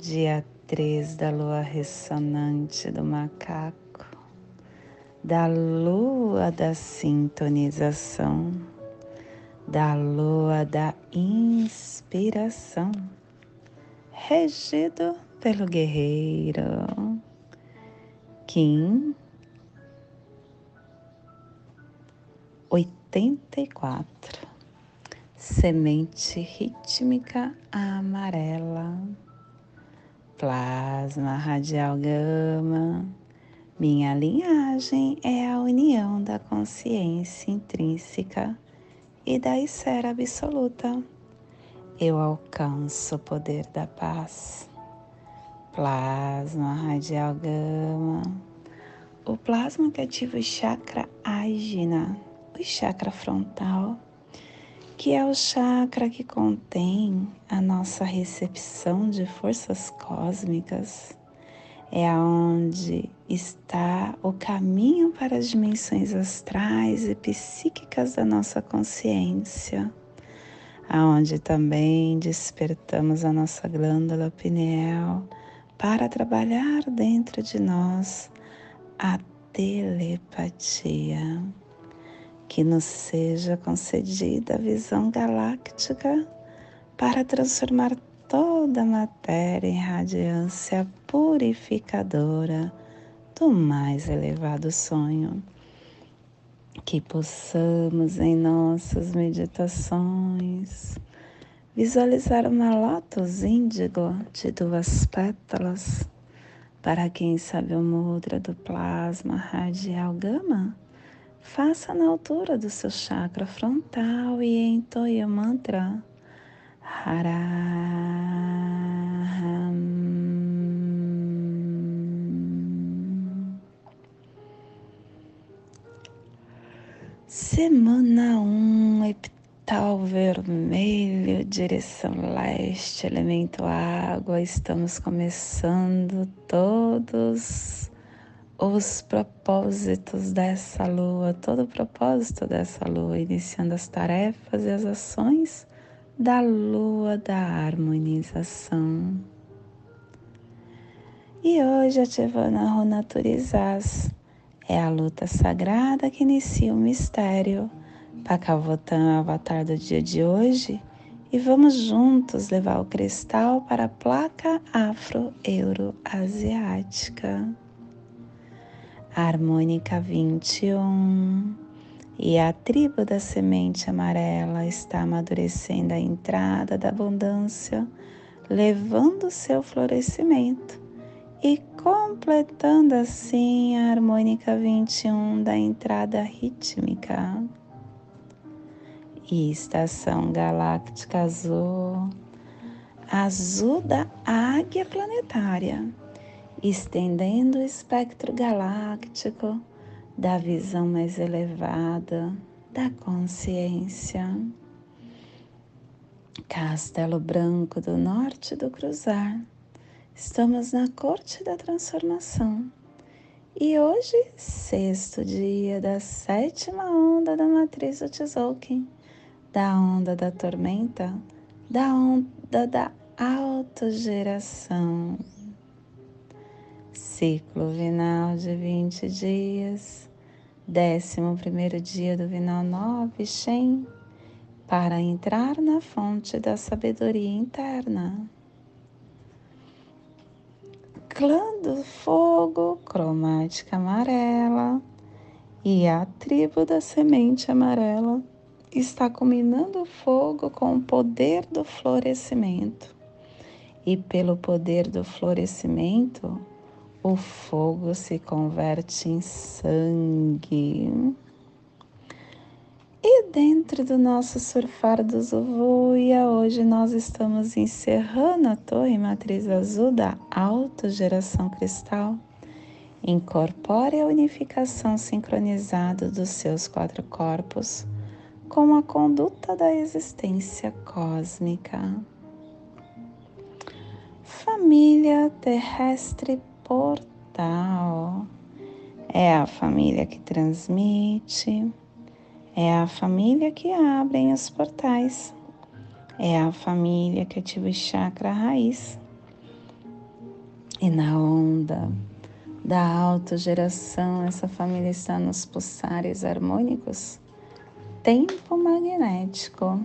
dia 3 da lua ressonante do macaco, da lua da sintonização, da lua da inspiração, regido pelo guerreiro Kim 84, semente rítmica amarela plasma radial gama. Minha linhagem é a união da consciência intrínseca e da esfera absoluta. Eu alcanço o poder da paz. Plasma radial gama. O plasma que ativa o chakra ágina, o chakra frontal que é o chakra que contém a nossa recepção de forças cósmicas, é aonde está o caminho para as dimensões astrais e psíquicas da nossa consciência, aonde também despertamos a nossa glândula pineal para trabalhar dentro de nós a telepatia que nos seja concedida a visão galáctica para transformar toda a matéria em radiância purificadora do mais elevado sonho. Que possamos em nossas meditações visualizar uma lótus índigo de duas pétalas. Para quem sabe o mudra do plasma radial gama, Faça na altura do seu chakra frontal e entoie o mantra Haram. Semana 1, um, epital vermelho, direção leste, elemento água. Estamos começando todos os propósitos dessa lua, todo o propósito dessa lua, iniciando as tarefas e as ações da lua da harmonização. E hoje a Runaturizas, é a luta sagrada que inicia o mistério. Pakavotan é o avatar do dia de hoje e vamos juntos levar o cristal para a placa afro-euro-asiática harmônica 21. E a tribo da semente amarela está amadurecendo a entrada da abundância, levando seu florescimento e completando assim a harmônica 21 da entrada rítmica. E estação galáctica azul, azul da águia planetária estendendo o espectro galáctico da visão mais elevada da consciência. Castelo Branco do Norte do Cruzar. Estamos na corte da transformação. E hoje, sexto dia da sétima onda da matriz do Tzolk'in, da onda da tormenta, da onda da autogeração ciclo vinal de 20 dias, décimo primeiro dia do vinal 9, Shen, para entrar na fonte da sabedoria interna. Clã do fogo, cromática amarela, e a tribo da semente amarela está combinando o fogo com o poder do florescimento. E pelo poder do florescimento, o fogo se converte em sangue. E dentro do nosso surfar do Zuvuia, hoje nós estamos encerrando a torre matriz azul da autogeração cristal. Incorpore a unificação sincronizada dos seus quatro corpos com a conduta da existência cósmica. Família terrestre portal é a família que transmite é a família que abre os portais. É a família que ativa o chakra raiz. E na onda da autogeração, essa família está nos pulsares harmônicos. Tempo magnético,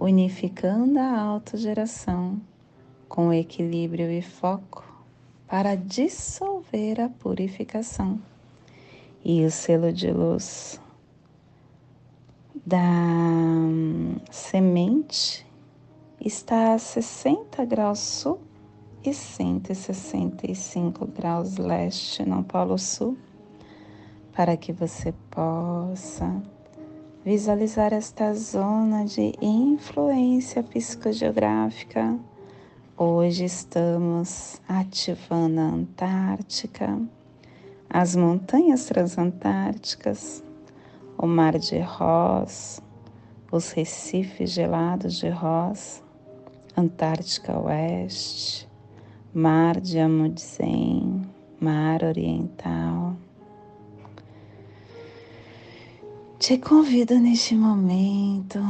unificando a autogeração com equilíbrio e foco para dissolver a purificação. E o selo de luz da hum, semente está a 60 graus sul e 165 graus leste no Polo Sul, para que você possa visualizar esta zona de influência psicogeográfica. Hoje estamos ativando a Antártica, as montanhas transantárticas, o mar de Ross, os recifes gelados de Ross, Antártica Oeste, Mar de Amundsen, Mar Oriental. Te convido neste momento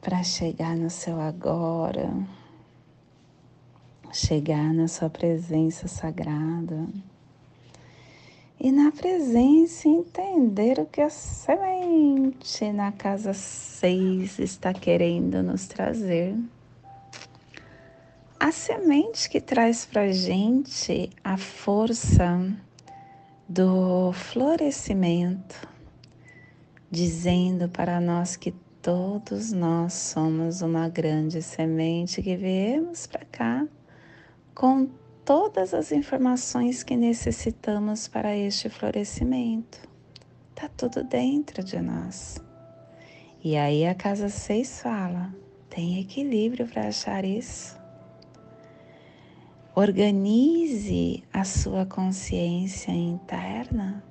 para chegar no seu agora, chegar na sua presença sagrada e na presença entender o que a semente na casa 6 está querendo nos trazer. A semente que traz para gente a força do florescimento, dizendo para nós que todos nós somos uma grande semente que viemos para cá com todas as informações que necessitamos para este florescimento. Está tudo dentro de nós. E aí a casa 6 fala: tem equilíbrio para achar isso. Organize a sua consciência interna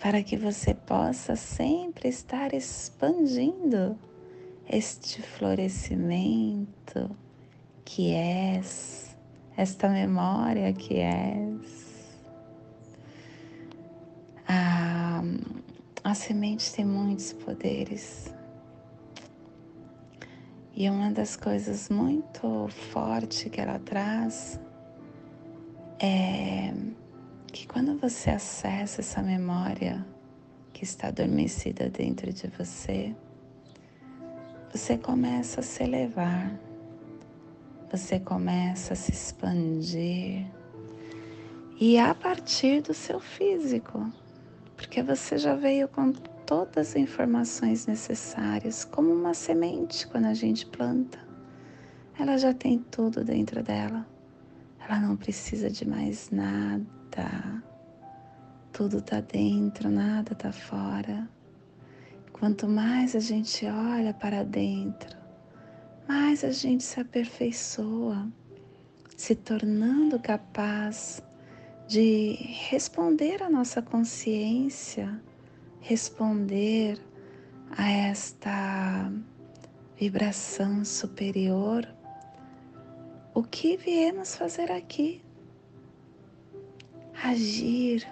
para que você possa sempre estar expandindo este florescimento que és esta memória que és. A, a semente tem muitos poderes. E uma das coisas muito fortes que ela traz é que quando você acessa essa memória que está adormecida dentro de você, você começa a se elevar você começa a se expandir e a partir do seu físico, porque você já veio com todas as informações necessárias, como uma semente quando a gente planta. Ela já tem tudo dentro dela. Ela não precisa de mais nada. Tudo está dentro, nada está fora. Quanto mais a gente olha para dentro, mais a gente se aperfeiçoa, se tornando capaz de responder à nossa consciência, responder a esta vibração superior. O que viemos fazer aqui? Agir,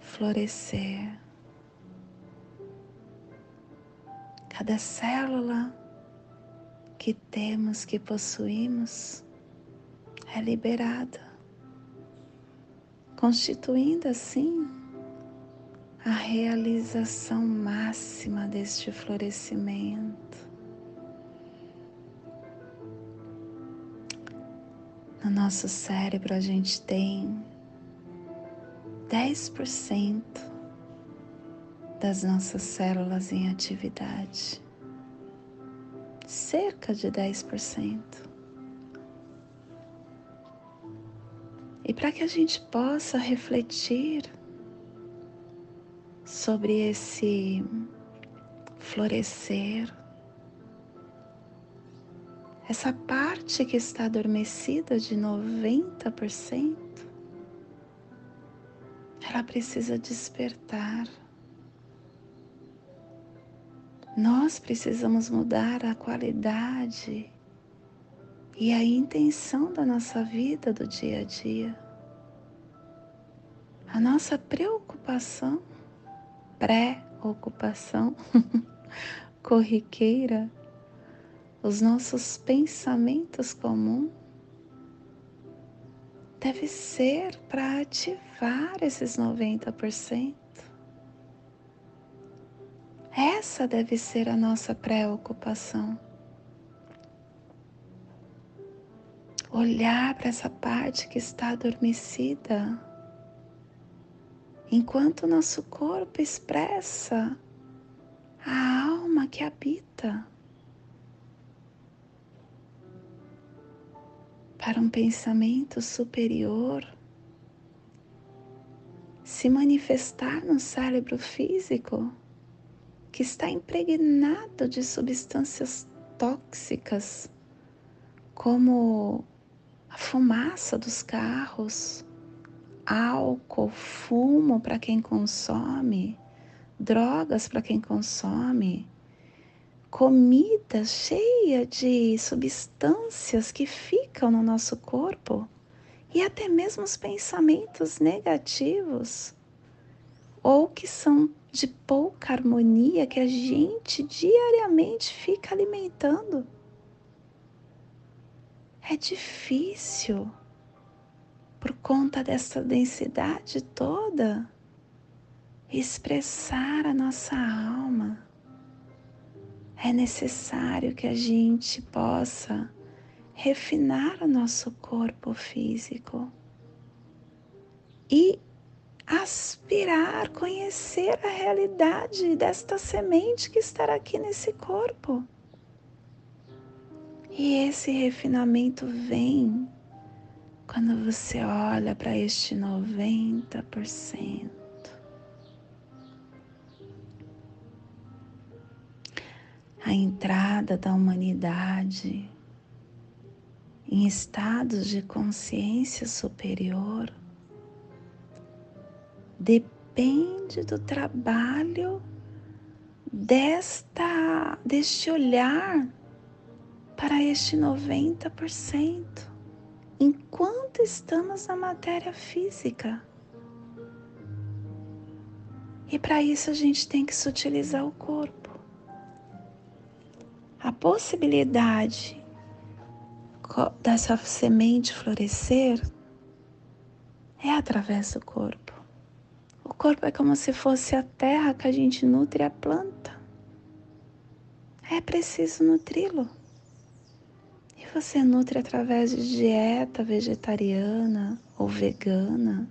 florescer. Cada célula que temos, que possuímos, é liberada, constituindo assim a realização máxima deste florescimento. No nosso cérebro a gente tem 10% das nossas células em atividade cerca de 10%. E para que a gente possa refletir sobre esse florescer, essa parte que está adormecida de 90%, ela precisa despertar. Nós precisamos mudar a qualidade e a intenção da nossa vida do dia a dia. A nossa preocupação, pré-ocupação corriqueira, os nossos pensamentos comuns deve ser para ativar esses 90%. Essa deve ser a nossa preocupação. Olhar para essa parte que está adormecida, enquanto nosso corpo expressa a alma que habita. Para um pensamento superior se manifestar no cérebro físico que está impregnado de substâncias tóxicas, como a fumaça dos carros, álcool, fumo para quem consome, drogas para quem consome, comida cheia de substâncias que ficam no nosso corpo e até mesmo os pensamentos negativos ou que são de pouca harmonia que a gente diariamente fica alimentando. É difícil por conta dessa densidade toda expressar a nossa alma. É necessário que a gente possa refinar o nosso corpo físico e aspirar, conhecer a realidade desta semente que estará aqui nesse corpo. E esse refinamento vem quando você olha para este 90%. A entrada da humanidade em estados de consciência superior depende do trabalho desta deste olhar para este 90% enquanto estamos na matéria física. E para isso a gente tem que sutilizar o corpo. A possibilidade dessa semente florescer é através do corpo. Corpo é como se fosse a terra que a gente nutre a planta. É preciso nutri-lo. E você nutre através de dieta vegetariana ou vegana,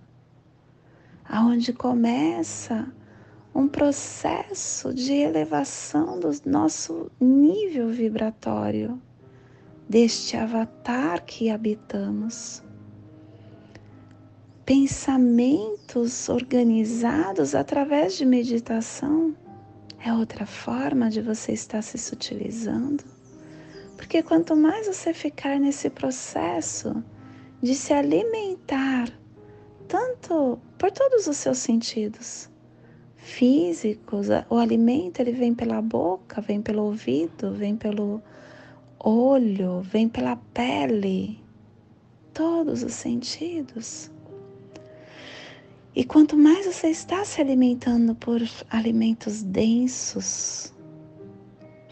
aonde começa um processo de elevação do nosso nível vibratório, deste avatar que habitamos pensamentos organizados através de meditação é outra forma de você estar se sutilizando. Porque quanto mais você ficar nesse processo de se alimentar, tanto por todos os seus sentidos físicos, o alimento ele vem pela boca, vem pelo ouvido, vem pelo olho, vem pela pele, todos os sentidos. E quanto mais você está se alimentando por alimentos densos,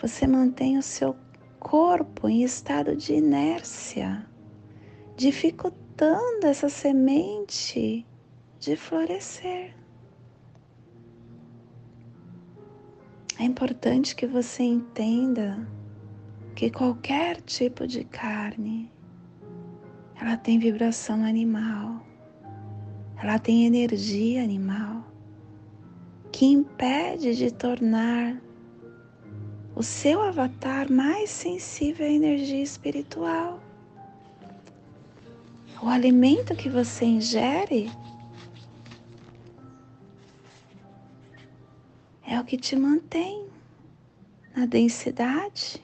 você mantém o seu corpo em estado de inércia, dificultando essa semente de florescer. É importante que você entenda que qualquer tipo de carne ela tem vibração animal ela tem energia animal que impede de tornar o seu avatar mais sensível à energia espiritual. O alimento que você ingere é o que te mantém na densidade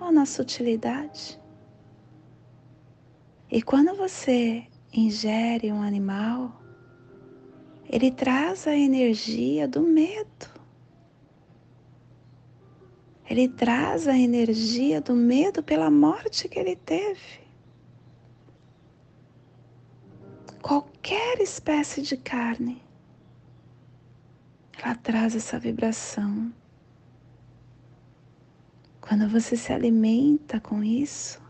ou na sutilidade. E quando você ingere um animal, ele traz a energia do medo. Ele traz a energia do medo pela morte que ele teve. Qualquer espécie de carne, ela traz essa vibração. Quando você se alimenta com isso,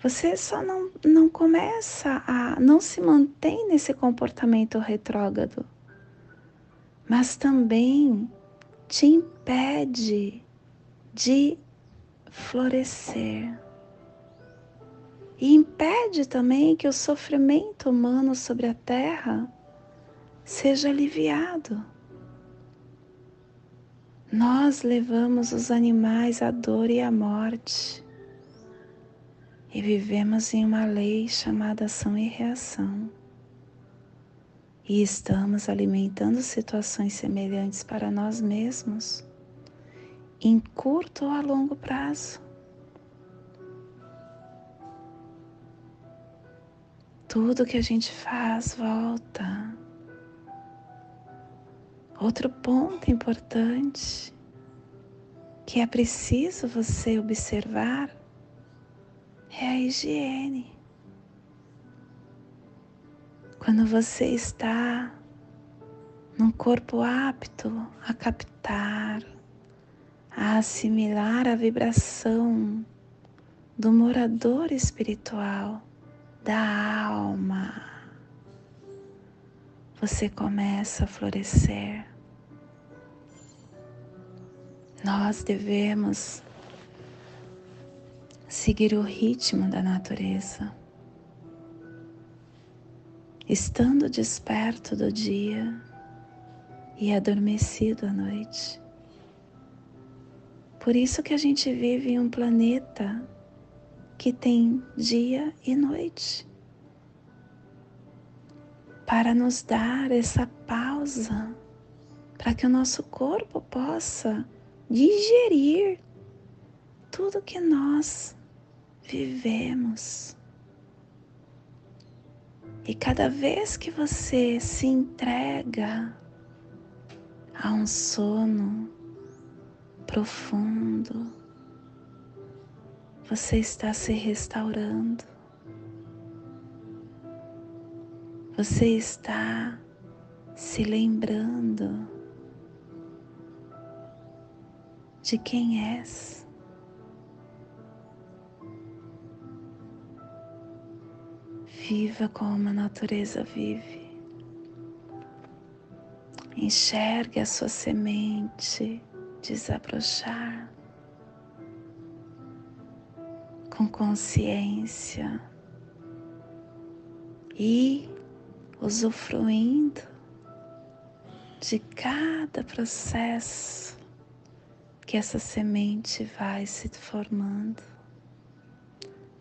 você só não, não começa a. não se mantém nesse comportamento retrógrado, mas também te impede de florescer. E impede também que o sofrimento humano sobre a terra seja aliviado. Nós levamos os animais à dor e à morte e vivemos em uma lei chamada ação e reação. E estamos alimentando situações semelhantes para nós mesmos, em curto ou a longo prazo. Tudo que a gente faz volta. Outro ponto importante que é preciso você observar é a higiene. Quando você está num corpo apto a captar, a assimilar a vibração do morador espiritual, da alma, você começa a florescer. Nós devemos seguir o ritmo da natureza, estando desperto do dia e adormecido à noite. Por isso que a gente vive em um planeta que tem dia e noite, para nos dar essa pausa, para que o nosso corpo possa digerir tudo que nós vivemos. E cada vez que você se entrega a um sono profundo, você está se restaurando. Você está se lembrando de quem és. Viva como a natureza vive. Enxergue a sua semente desabrochar com consciência e usufruindo de cada processo que essa semente vai se formando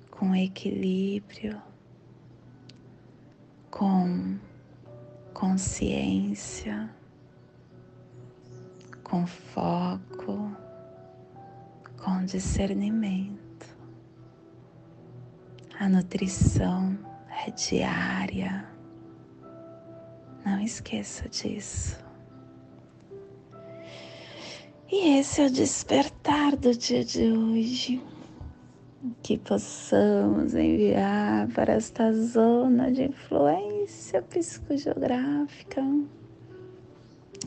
com equilíbrio com consciência, com foco, com discernimento. A nutrição é diária. Não esqueça disso. E esse é o despertar do dia de hoje que possamos enviar para esta zona de influência psicogeográfica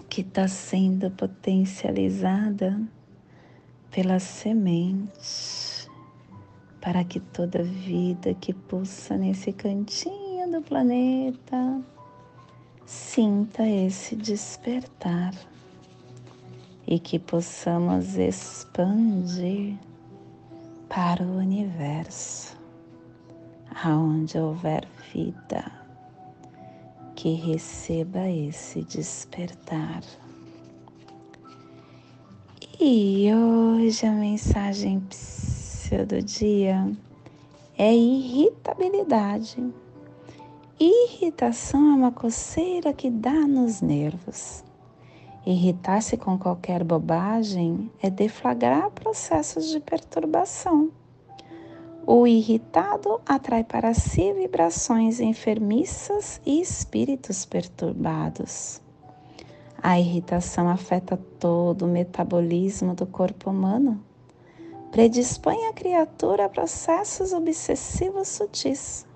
que está sendo potencializada pela semente, para que toda vida que pulsa nesse cantinho do planeta sinta esse despertar e que possamos expandir para o universo, aonde houver vida, que receba esse despertar. E hoje a mensagem do dia é irritabilidade. Irritação é uma coceira que dá nos nervos. Irritar-se com qualquer bobagem é deflagrar processos de perturbação. O irritado atrai para si vibrações enfermiças e espíritos perturbados. A irritação afeta todo o metabolismo do corpo humano. Predispõe a criatura a processos obsessivos sutis.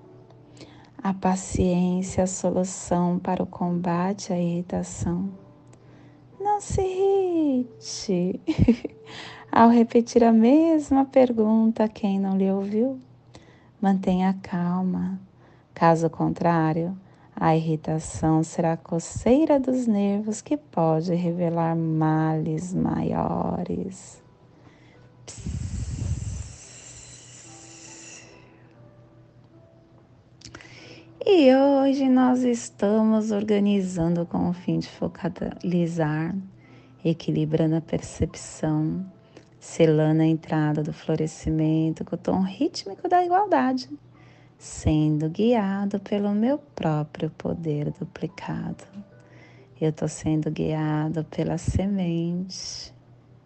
A paciência é a solução para o combate à irritação. Não se irrite ao repetir a mesma pergunta a quem não lhe ouviu. Mantenha calma. Caso contrário, a irritação será a coceira dos nervos que pode revelar males maiores. E hoje nós estamos organizando com o fim de focalizar, equilibrando a percepção, selando a entrada do florescimento com o tom rítmico da igualdade sendo guiado pelo meu próprio poder duplicado. Eu estou sendo guiado pela semente.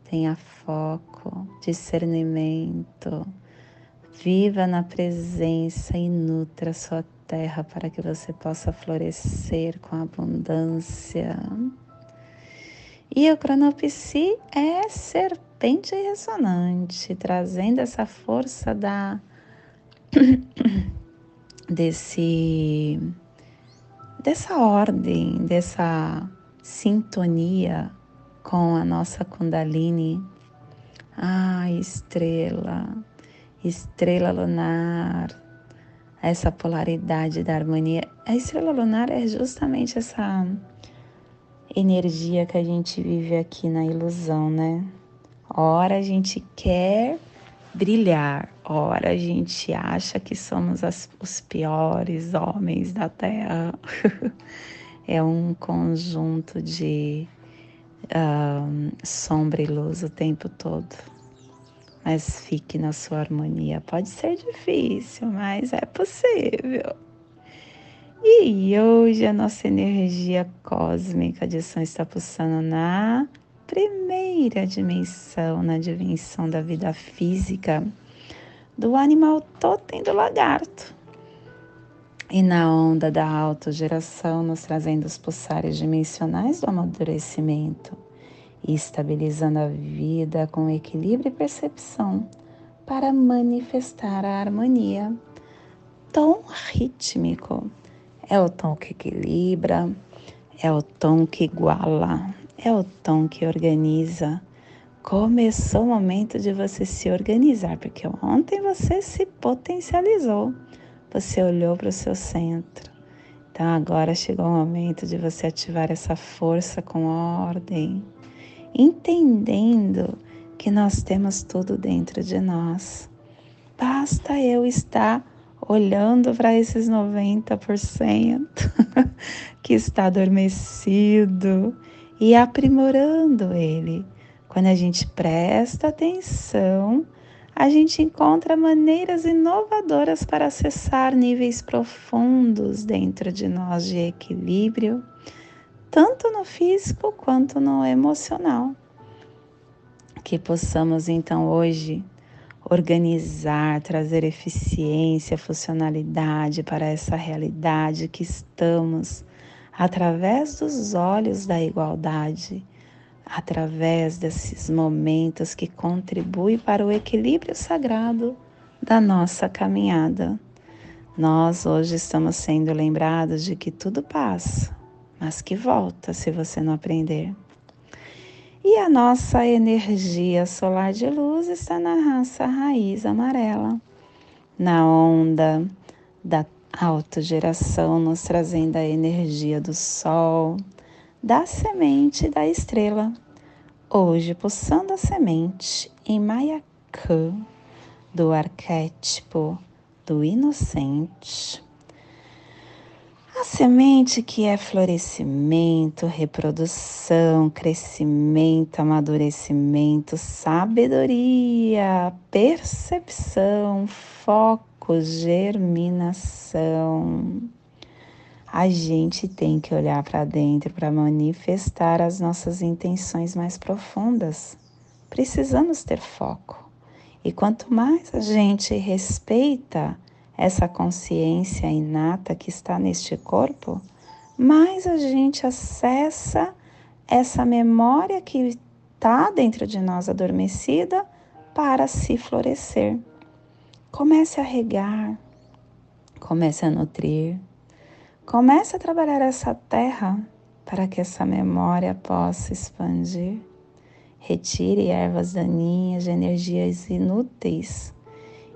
Tenha foco, discernimento. Viva na presença e nutra sua terra para que você possa florescer com abundância. E o cronopsi é serpente ressonante, trazendo essa força da desse dessa ordem, dessa sintonia com a nossa Kundalini. Ah, estrela, estrela lunar, essa polaridade da harmonia. A estrela lunar é justamente essa energia que a gente vive aqui na ilusão, né? Ora a gente quer brilhar. Ora, a gente acha que somos as, os piores homens da Terra. é um conjunto de um, sombra e luz o tempo todo. Mas fique na sua harmonia. Pode ser difícil, mas é possível. E hoje a nossa energia cósmica de ação está pulsando na primeira dimensão na dimensão da vida física do animal totem do lagarto. E na onda da autogeração, nos trazendo os pulsares dimensionais do amadurecimento e estabilizando a vida com equilíbrio e percepção para manifestar a harmonia. Tom rítmico é o tom que equilibra, é o tom que iguala, é o tom que organiza. Começou o momento de você se organizar, porque ontem você se potencializou, você olhou para o seu centro. Então agora chegou o momento de você ativar essa força com ordem, entendendo que nós temos tudo dentro de nós. Basta eu estar olhando para esses 90% que está adormecido e aprimorando ele. Quando a gente presta atenção, a gente encontra maneiras inovadoras para acessar níveis profundos dentro de nós de equilíbrio, tanto no físico quanto no emocional. Que possamos então hoje organizar, trazer eficiência, funcionalidade para essa realidade que estamos através dos olhos da igualdade, através desses momentos que contribuem para o equilíbrio sagrado da nossa caminhada. Nós hoje estamos sendo lembrados de que tudo passa, mas que volta se você não aprender. E a nossa energia solar de luz está na raça raiz amarela, na onda da autogeração, nos trazendo a energia do sol, da semente e da estrela. Hoje, pulsando a semente em Mayakã, do arquétipo do inocente. A semente que é florescimento, reprodução, crescimento, amadurecimento, sabedoria, percepção, foco germinação. a gente tem que olhar para dentro para manifestar as nossas intenções mais profundas. Precisamos ter foco. E quanto mais a gente respeita essa consciência inata que está neste corpo, mais a gente acessa essa memória que está dentro de nós adormecida para se florescer. Comece a regar, comece a nutrir, comece a trabalhar essa terra para que essa memória possa expandir. Retire ervas daninhas energias inúteis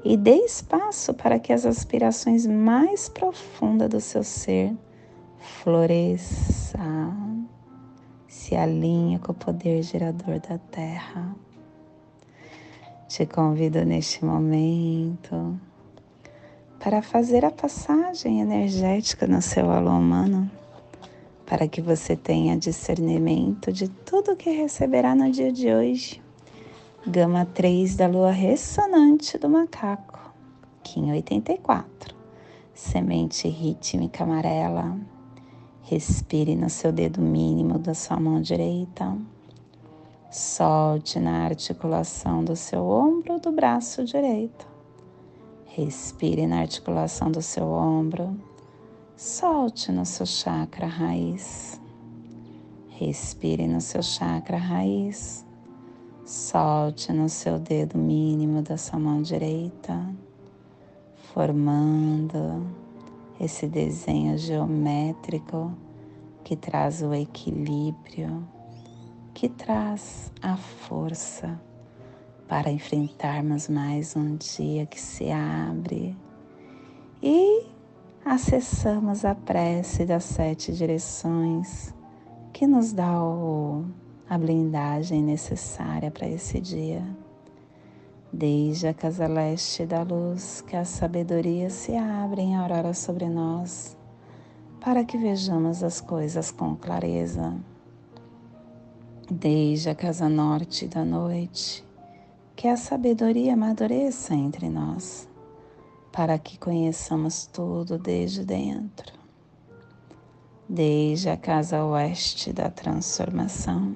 e dê espaço para que as aspirações mais profundas do seu ser floresçam, se alinhe com o poder gerador da Terra. Te convido neste momento para fazer a passagem energética no seu alô humano, para que você tenha discernimento de tudo que receberá no dia de hoje. Gama 3 da lua ressonante do macaco, Kim 84, semente rítmica amarela. Respire no seu dedo mínimo da sua mão direita. Solte na articulação do seu ombro do braço direito. Respire na articulação do seu ombro. Solte no seu chakra raiz. Respire no seu chakra raiz. Solte no seu dedo mínimo da sua mão direita, formando esse desenho geométrico que traz o equilíbrio que traz a força para enfrentarmos mais um dia que se abre. E acessamos a prece das sete direções que nos dá o, a blindagem necessária para esse dia. Desde a casa leste da luz, que a sabedoria se abre em aurora sobre nós, para que vejamos as coisas com clareza desde a casa norte da noite, que a sabedoria amadureça entre nós, para que conheçamos tudo desde dentro. Desde a casa oeste da transformação,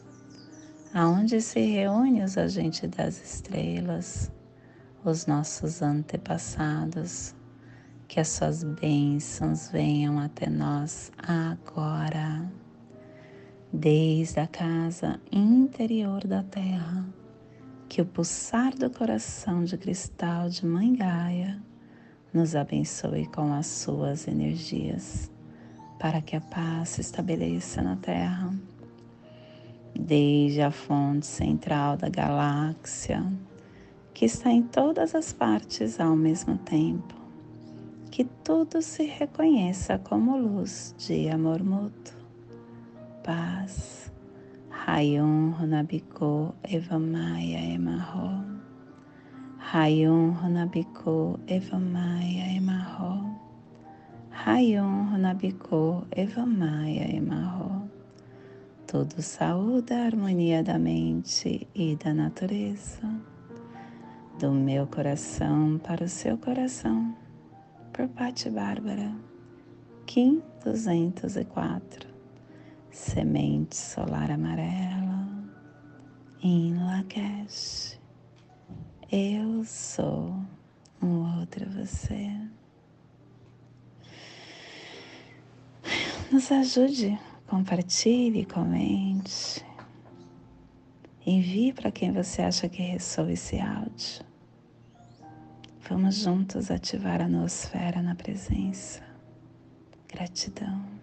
aonde se reúnem os agentes das estrelas, os nossos antepassados, que as suas bênçãos venham até nós agora desde a casa interior da terra, que o pulsar do coração de cristal de Mãe Gaia nos abençoe com as suas energias, para que a paz se estabeleça na terra. Desde a fonte central da galáxia, que está em todas as partes ao mesmo tempo, que tudo se reconheça como luz de amor mútuo paz. Rayon Runabiko Evamaya Emarro. Rayon Runabiko Evamaya Emarro. Rayon Runabiko Evamaya Emarro. Tudo saúde a harmonia da mente e da natureza. Do meu coração para o seu coração. Por Pati Bárbara. Kim 204 semente solar amarela em Lakesh. Eu sou um outro você. Nos ajude, compartilhe, comente. Envie para quem você acha que ressoa esse áudio. Vamos juntos ativar a nosfera na presença. Gratidão.